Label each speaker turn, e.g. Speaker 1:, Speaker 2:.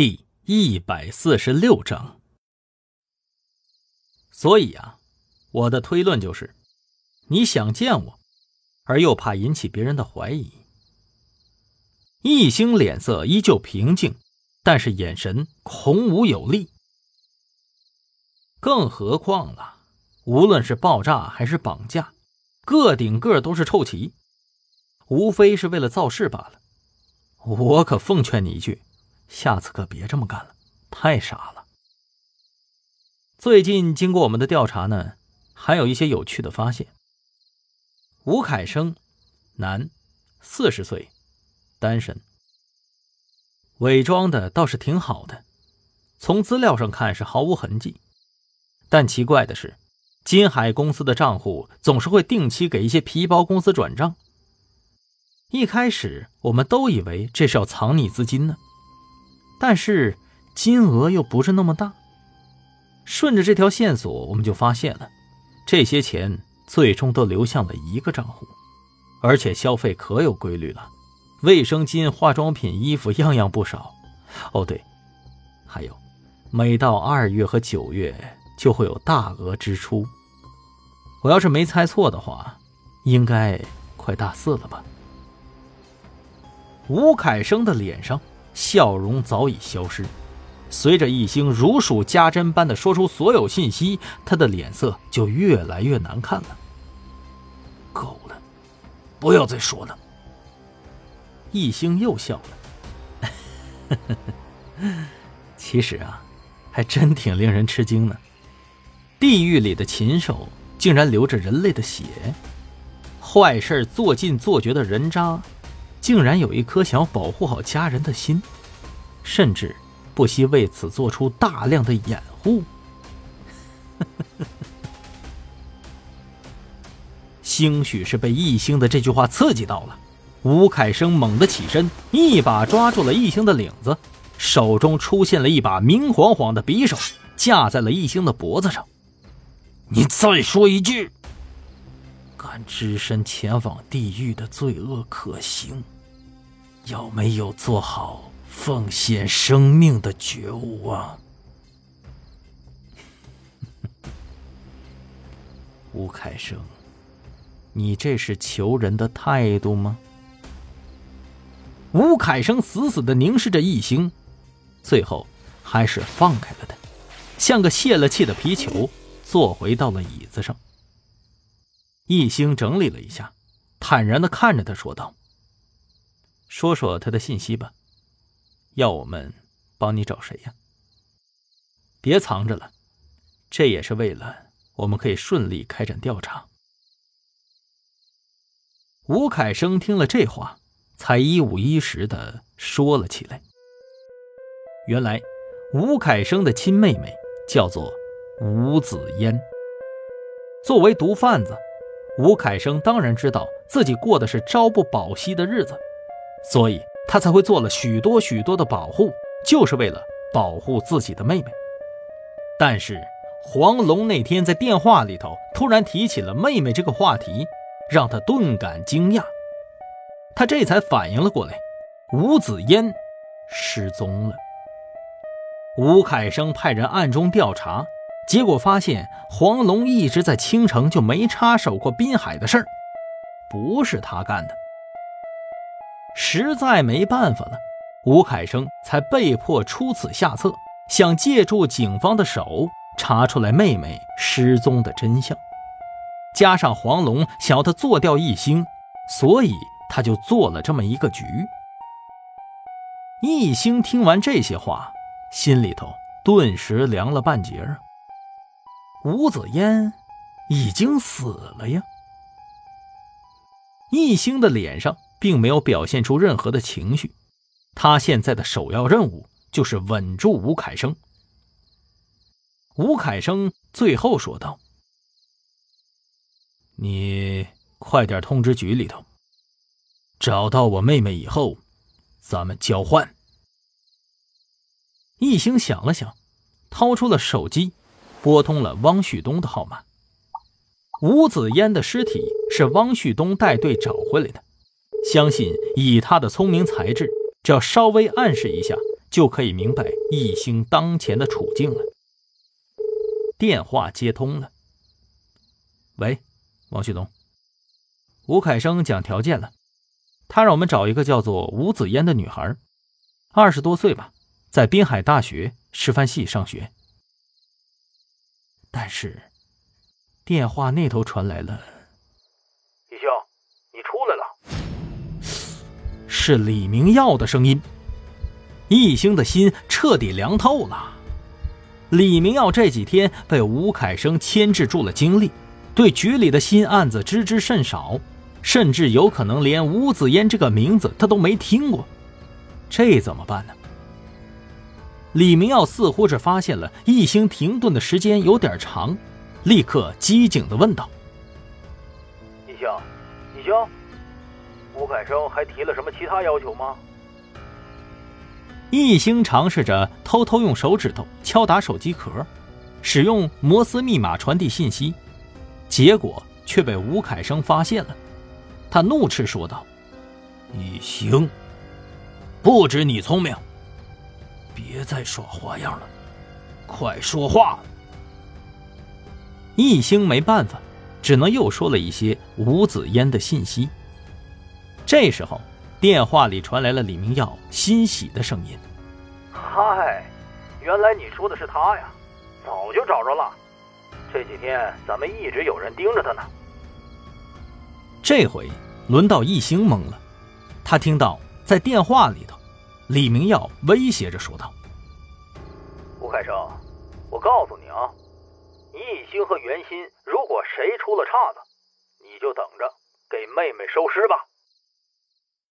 Speaker 1: 第一百四十六章。所以啊，我的推论就是，你想见我，而又怕引起别人的怀疑。易星脸色依旧平静，但是眼神孔武有力。更何况了，无论是爆炸还是绑架，个顶个都是臭棋，无非是为了造势罢了。我可奉劝你一句。下次可别这么干了，太傻了。最近经过我们的调查呢，还有一些有趣的发现。吴凯生，男，四十岁，单身。伪装的倒是挺好的，从资料上看是毫无痕迹。但奇怪的是，金海公司的账户总是会定期给一些皮包公司转账。一开始我们都以为这是要藏匿资金呢。但是金额又不是那么大。顺着这条线索，我们就发现了，这些钱最终都流向了一个账户，而且消费可有规律了，卫生巾、化妆品、衣服样样不少。哦，对，还有，每到二月和九月就会有大额支出。我要是没猜错的话，应该快大四了吧？吴凯生的脸上。笑容早已消失，随着易星如数家珍般的说出所有信息，他的脸色就越来越难看了。够了，不要再说了。易星又笑了，其实啊，还真挺令人吃惊的。地狱里的禽兽竟然流着人类的血，坏事做尽做绝的人渣。竟然有一颗想保护好家人的心，甚至不惜为此做出大量的掩护。兴许是被易星的这句话刺激到了，吴凯生猛地起身，一把抓住了易星的领子，手中出现了一把明晃晃的匕首，架在了易星的脖子上。你再说一句！敢只身前往地狱的罪恶可行，有没有做好奉献生命的觉悟啊？吴凯生，你这是求人的态度吗？吴凯生死死的凝视着易星，最后还是放开了他，像个泄了气的皮球，坐回到了椅子上。易星整理了一下，坦然的看着他说道：“说说他的信息吧，要我们帮你找谁呀？别藏着了，这也是为了我们可以顺利开展调查。”吴凯生听了这话，才一五一十的说了起来。原来，吴凯生的亲妹妹叫做吴子嫣，作为毒贩子。吴凯生当然知道自己过的是朝不保夕的日子，所以他才会做了许多许多的保护，就是为了保护自己的妹妹。但是黄龙那天在电话里头突然提起了妹妹这个话题，让他顿感惊讶。他这才反应了过来，吴子嫣失踪了。吴凯生派人暗中调查。结果发现黄龙一直在青城就没插手过滨海的事儿，不是他干的。实在没办法了，吴凯生才被迫出此下策，想借助警方的手查出来妹妹失踪的真相。加上黄龙想要他做掉一星，所以他就做了这么一个局。一星听完这些话，心里头顿时凉了半截啊。吴子嫣已经死了呀！易星的脸上并没有表现出任何的情绪，他现在的首要任务就是稳住吴凯生。吴凯生最后说道：“你快点通知局里头，找到我妹妹以后，咱们交换。”一星想了想，掏出了手机。拨通了汪旭东的号码。吴子嫣的尸体是汪旭东带队找回来的，相信以他的聪明才智，只要稍微暗示一下，就可以明白易兴当前的处境了。电话接通了。喂，王旭东。吴凯生讲条件了，他让我们找一个叫做吴子嫣的女孩，二十多岁吧，在滨海大学师范系上学。但是，电话那头传
Speaker 2: 来了：“
Speaker 1: 是李明耀的声音。易兴的心彻底凉透了。李明耀这几天被吴凯生牵制住了精力，对局里的新案子知之甚少，甚至有可能连吴子嫣这个名字他都没听过。这怎么办呢？李明耀似乎是发现了易兴停顿的时间有点长，立刻机警地问道：“
Speaker 2: 易兴，易兴，吴凯生还提了什么其他要求吗？”
Speaker 1: 易兴尝试着偷偷用手指头敲打手机壳，使用摩斯密码传递信息，结果却被吴凯生发现了。他怒斥说道：“
Speaker 2: 易兴，不止你聪明，别再耍花样了，快说话！”
Speaker 1: 易兴没办法，只能又说了一些吴子嫣的信息。这时候。电话里传来了李明耀欣喜的声音：“
Speaker 2: 嗨，原来你说的是他呀，早就找着了。这几天咱们一直有人盯着他呢。”
Speaker 1: 这回轮到易兴懵了，他听到在电话里头，李明耀威胁着说道：“
Speaker 2: 吴凯生，我告诉你啊，易兴和袁鑫如果谁出了岔子，你就等着给妹妹收尸吧。”